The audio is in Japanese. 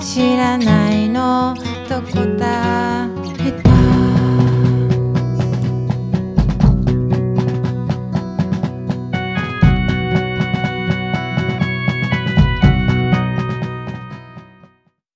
知らないの。どこだ？